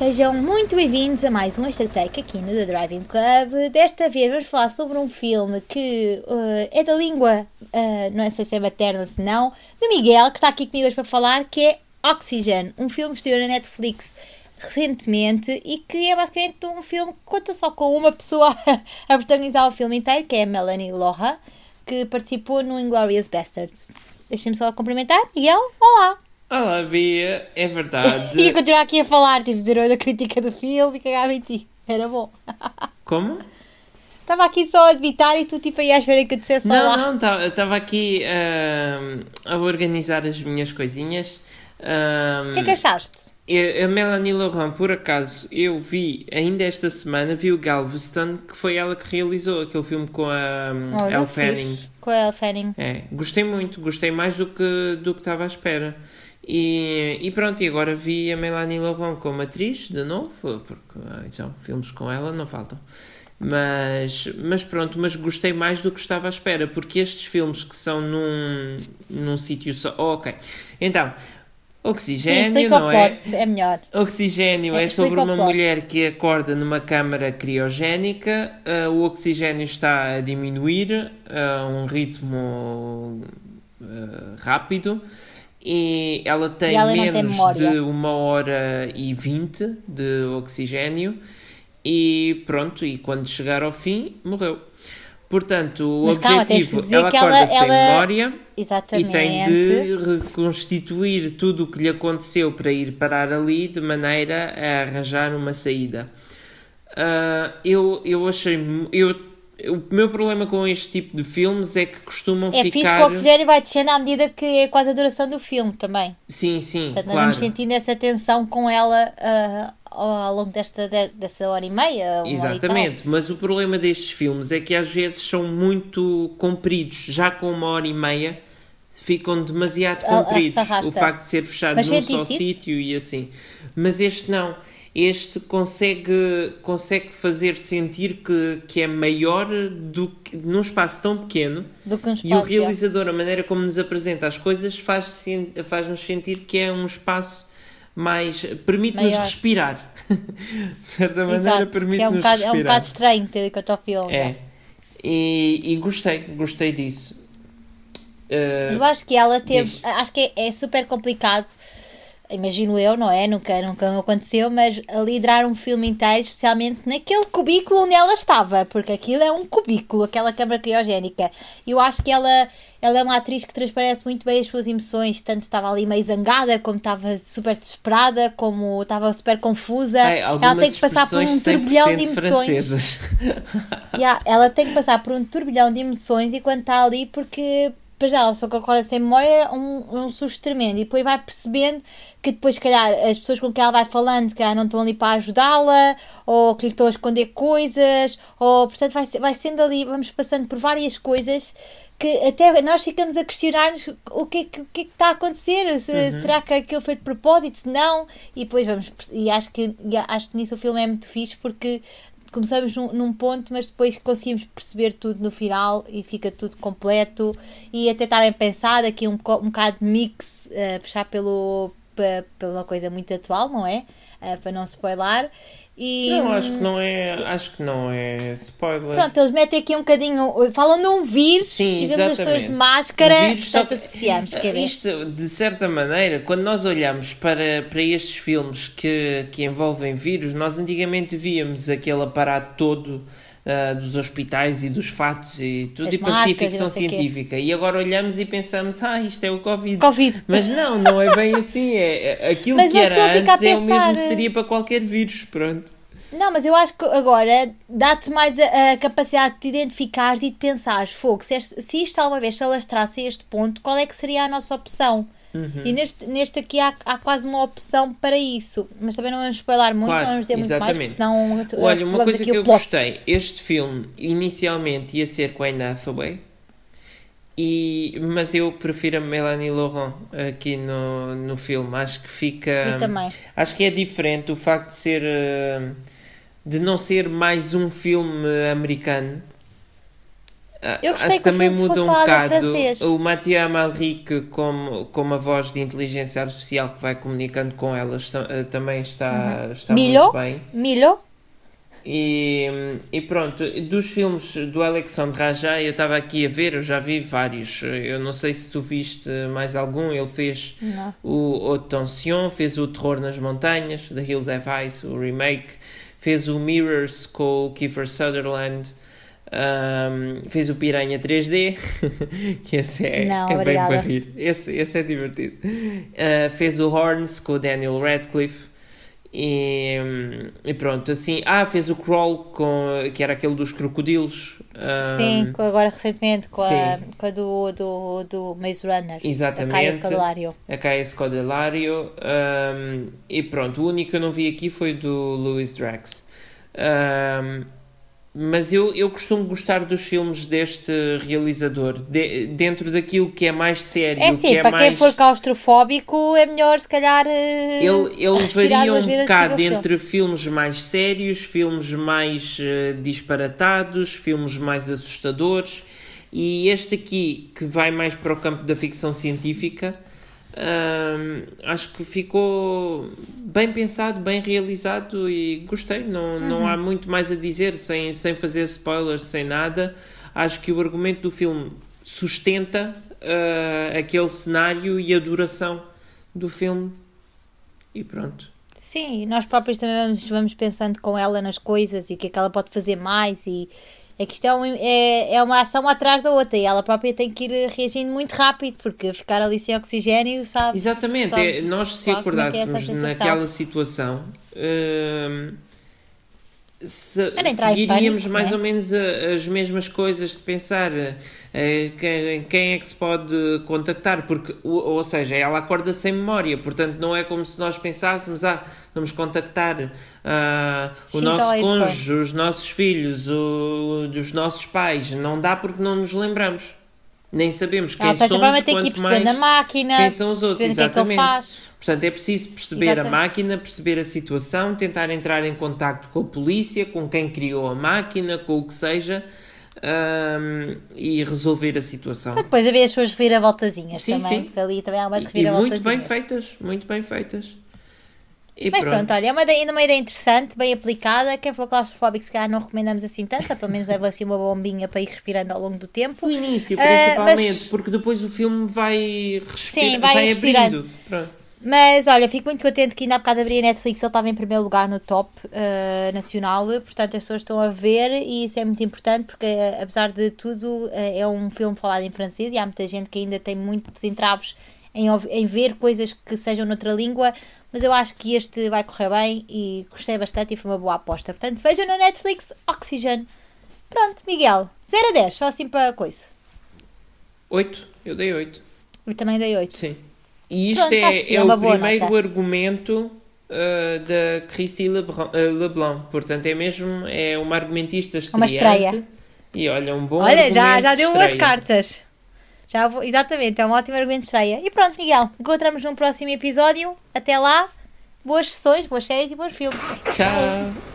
Sejam muito bem-vindos a mais um Extra Take aqui no The Driving Club. Desta vez vamos falar sobre um filme que uh, é da língua, uh, não sei se é materna ou se não, de Miguel, que está aqui comigo hoje para falar, que é Oxygen, um filme que estreou na Netflix recentemente e que é basicamente um filme que conta só com uma pessoa a protagonizar o filme inteiro, que é a Melanie Loha, que participou no Inglourious Bastards. Deixem-me só cumprimentar. Miguel, olá! Olá, Bia, é verdade. Ia continuar aqui a falar, tipo, dizer da crítica do filme e cagava em ti. Era bom. Como? Estava aqui só a debitar e tu tipo aí à espera que eu dissesse Não, olá. não, estava aqui uh, a organizar as minhas coisinhas. O que é que achaste? A Melanie Laurent, por acaso, eu vi ainda esta semana, vi o Galveston, que foi ela que realizou aquele filme com a um, Olha, Elle. Fanning. Com a Elle Fanning. É, gostei muito, gostei mais do que do que estava à espera. E, e pronto, e agora vi a Melanie Laurent como atriz, de novo, porque ah, então, filmes com ela não faltam. Mas, mas pronto, mas gostei mais do que estava à espera, porque estes filmes que são num, num sítio só. Oh, ok. Então, Sim, Oxigênio, o não é? plot, é melhor. Oxigênio É, é, sobre uma mulher que acorda numa câmara criogénica, ah, o oxigênio está a diminuir a um ritmo ah, rápido e ela tem E ela menos de uma hora e vinte de oxigênio e pronto, e quando chegar ao fim, morreu. Portanto, o Mas calma, objetivo, dizer ela que acorda ela- sem ela- memória e Exatamente. tem de reconstituir tudo o que lhe aconteceu para ir parar ali de maneira a arranjar uma saída. Ah, eu, eu achei. Eu, o meu problema com este tipo de filmes é que costumam É fixe que ficar. o oxigênio vai descendo à medida que é quase a duração do filme também. Sim, sim, Portanto, nós claro. vamos sentindo essa tensão com ela ah, ao longo desta, de- dessa hora e meia. hora e. Exatamente, mas o problema destes filmes é que às vezes são muito compridos, já com uma hora e meia ficam demasiado A- a- compridos. O facto de ser fechado Mas num só sítio e assim. Mas este não. Este consegue, consegue fazer sentir que, que é maior do que num espaço tão pequeno Do que um e o espaço, é. realizador, a maneira como nos apresenta as coisas, faz faz-nos sentir que é um espaço mais. permite-nos respirar. de certa maneira, Exato, que permite-nos é um, bocado, é um bocado estranho ter quanto ao filme. É. E, e gostei, gostei disso. Uh, Eu acho que ela teve. Diz. Acho que é, é super complicado. Imagino eu, não é? Nunca, nunca aconteceu, mas a liderar um filme inteiro, especialmente naquele cubículo onde ela estava, porque aquilo é um cubículo, aquela câmara criogénica. Eu acho que ela, ela é uma atriz que transparece muito bem as suas emoções, tanto estava ali meio zangada, como estava super desesperada, como estava super confusa. ai, ela tem que passar por um turbilhão de 100% emoções. Yeah, ela tem que passar por um turbilhão de emoções enquanto está ali, porque para já, uma pessoa que acorda sem memória é um, um susto tremendo. E depois vai percebendo que depois, se calhar, as pessoas com quem ela vai falando, se calhar não estão ali para ajudá-la, ou que lhe estão a esconder coisas, ou portanto vai, vai sendo ali, vamos passando por várias coisas que até nós ficamos a questionar-nos o que, é que, é que está a acontecer, se, Uhum. será que aquilo foi de propósito, se não, e depois vamos, e acho que, e acho que nisso o filme é muito fixe porque começamos num, num ponto, mas depois conseguimos perceber tudo no final e fica tudo completo e até está bem pensado aqui um, um bocado de mix, eh, puxar pelo, pe- pela coisa muito atual, não é? Eh, para não spoiler. E, Não, acho que não é. Acho que não é spoiler. Pronto, eles metem aqui um bocadinho, falam de um vírus Sim, e vemos as pessoas de máscara, O vírus, portanto que- associamos, ver? Isto, de certa maneira, quando nós olhamos para, para estes filmes que, que envolvem vírus, nós antigamente víamos aquele aparato todo ah, dos hospitais e dos fatos e tudo, As e parecia ficção sei quê. científica. E agora olhamos e pensamos, ah, isto é o Covid. Covid. Mas não, não é bem assim. É, é- aquilo Mas que era antes é o mesmo pensar- que seria para qualquer vírus. Pronto. Não, mas eu acho que agora dá-te mais a, a capacidade de te identificares e de pensares, fogo, se, este- se isto alguma vez se alastrasse a este ponto, qual é que seria a nossa opção? Uhum. E neste, neste aqui há, há quase uma opção para isso. Mas também não vamos spoiler muito, Claro, não vamos dizer muito mais, exatamente. senão Olha, uma coisa que eu plot. gostei, este filme inicialmente ia ser com a Anne Hathaway, e, mas eu prefiro a Melanie Laurent aqui no, no filme. Acho que fica. Eu também. Acho que é diferente o facto de ser. eh, de não ser mais um filme americano. Eu gostei que, que também muda um bocado o Mathieu Amalric como, como a voz de inteligência artificial que vai comunicando com elas também está, uhum. está muito bem. Milo? E, e pronto, dos filmes do Alexandre Aja, eu estava aqui a ver, eu já vi vários. Eu não sei se tu viste mais algum. Ele fez não. o Haute Tension, fez o Terror nas Montanhas, The Hills Have Eyes, o remake, fez o Mirrors com o Kiefer Sutherland. Um, fez o Piranha 3D, que esse é, não, é bem para rir. Esse, esse é divertido. Uh, fez o Horns com o Daniel Radcliffe. E, e, pronto, assim. Ah, fez o Crawl, com, que era aquele dos crocodilos. Sim, um, agora recentemente com a, com a, do, do, do Maze Runner. Exatamente. A Caia Scodelario. A Caia Scodelario. Um, e pronto, o único que eu não vi aqui foi do Louis Drax. Um, mas eu, eu costumo gostar dos filmes deste realizador, de, dentro daquilo que é mais sério. É sim, que é para mais... quem for claustrofóbico é melhor se calhar. Eh, ele, ele varia um bocado entre filme. filmes mais sérios, filmes mais uh, disparatados, filmes mais assustadores. E este aqui, que vai mais para o campo da ficção científica, acho que ficou bem pensado, bem realizado e gostei. Não, uhum. não há muito mais a dizer, sem, sem fazer spoilers, sem nada. Acho que o argumento do filme sustenta uh, aquele cenário e a duração do filme. E pronto. Sim, nós próprios também vamos, vamos pensando com ela nas coisas e o que é que ela pode fazer mais e é que isto é, é, é uma ação atrás da outra e ela própria tem que ir reagindo muito rápido, porque ficar ali sem oxigênio, sabe? Exatamente, sabe, é, nós se acordássemos é naquela situação. Uh, se, seguiríamos pânico, mais é? ou menos as mesmas coisas de pensar uh, quem, quem, é que se pode contactar, porque, ou, seja, ela acorda sem memória, portanto não é como se nós pensássemos, ah, vamos contactar uh, o nosso cônjuge, os nossos filhos, o, os nossos pais, não dá porque não nos lembramos. Nem sabemos quem ah, somos, quanto mais máquina, quem são os outros, exatamente. Que é que Portanto, é preciso perceber Exatamente. a máquina, perceber a situação, tentar entrar em contato com a polícia, com quem criou a máquina, com o que seja, um, e resolver a situação. Mas depois haver as suas reviravoltazinhas sim, também, sim. porque ali também há umas reviravoltazinhas. E muito bem feitas, muito bem feitas. E Mas pronto. pronto, olha, é uma ideia, uma ideia interessante, bem aplicada. Quem for claustrofóbico, se calhar não recomendamos assim tanto, só pelo menos leva assim uma bombinha para ir respirando ao longo do tempo. O início, principalmente, uh, mas... porque depois o filme vai, respira, Sim, vai, vai abrindo. Pronto. Mas olha, fico muito contente que ainda há bocado abri a Netflix, ele estava em primeiro lugar no top uh, nacional, portanto as pessoas estão a ver e isso é muito importante porque, uh, apesar de tudo, uh, é um filme falado em francês e há muita gente que ainda tem muitos entraves em, em ver coisas que sejam noutra língua, mas eu acho que este vai correr bem e gostei bastante e foi uma boa aposta. Portanto, vejam na Netflix Oxygen. Pronto, Miguel, 0 a 10, só assim para coisa. 8, eu dei 8. Eu também dei 8. Sim. E isto Pronto, é, é, o primeiro nota. argumento uh, da Christie Leblanc, uh, Leblanc, portanto é mesmo é uma argumentista estreante. Uma estreia. E olha, um bom Olha, já, já deu boas cartas. Já vou, exatamente, é um ótimo argumento de estreia. E pronto, Miguel, encontramos num próximo episódio. Até lá, boas sessões, boas séries e bons filmes. Tchau.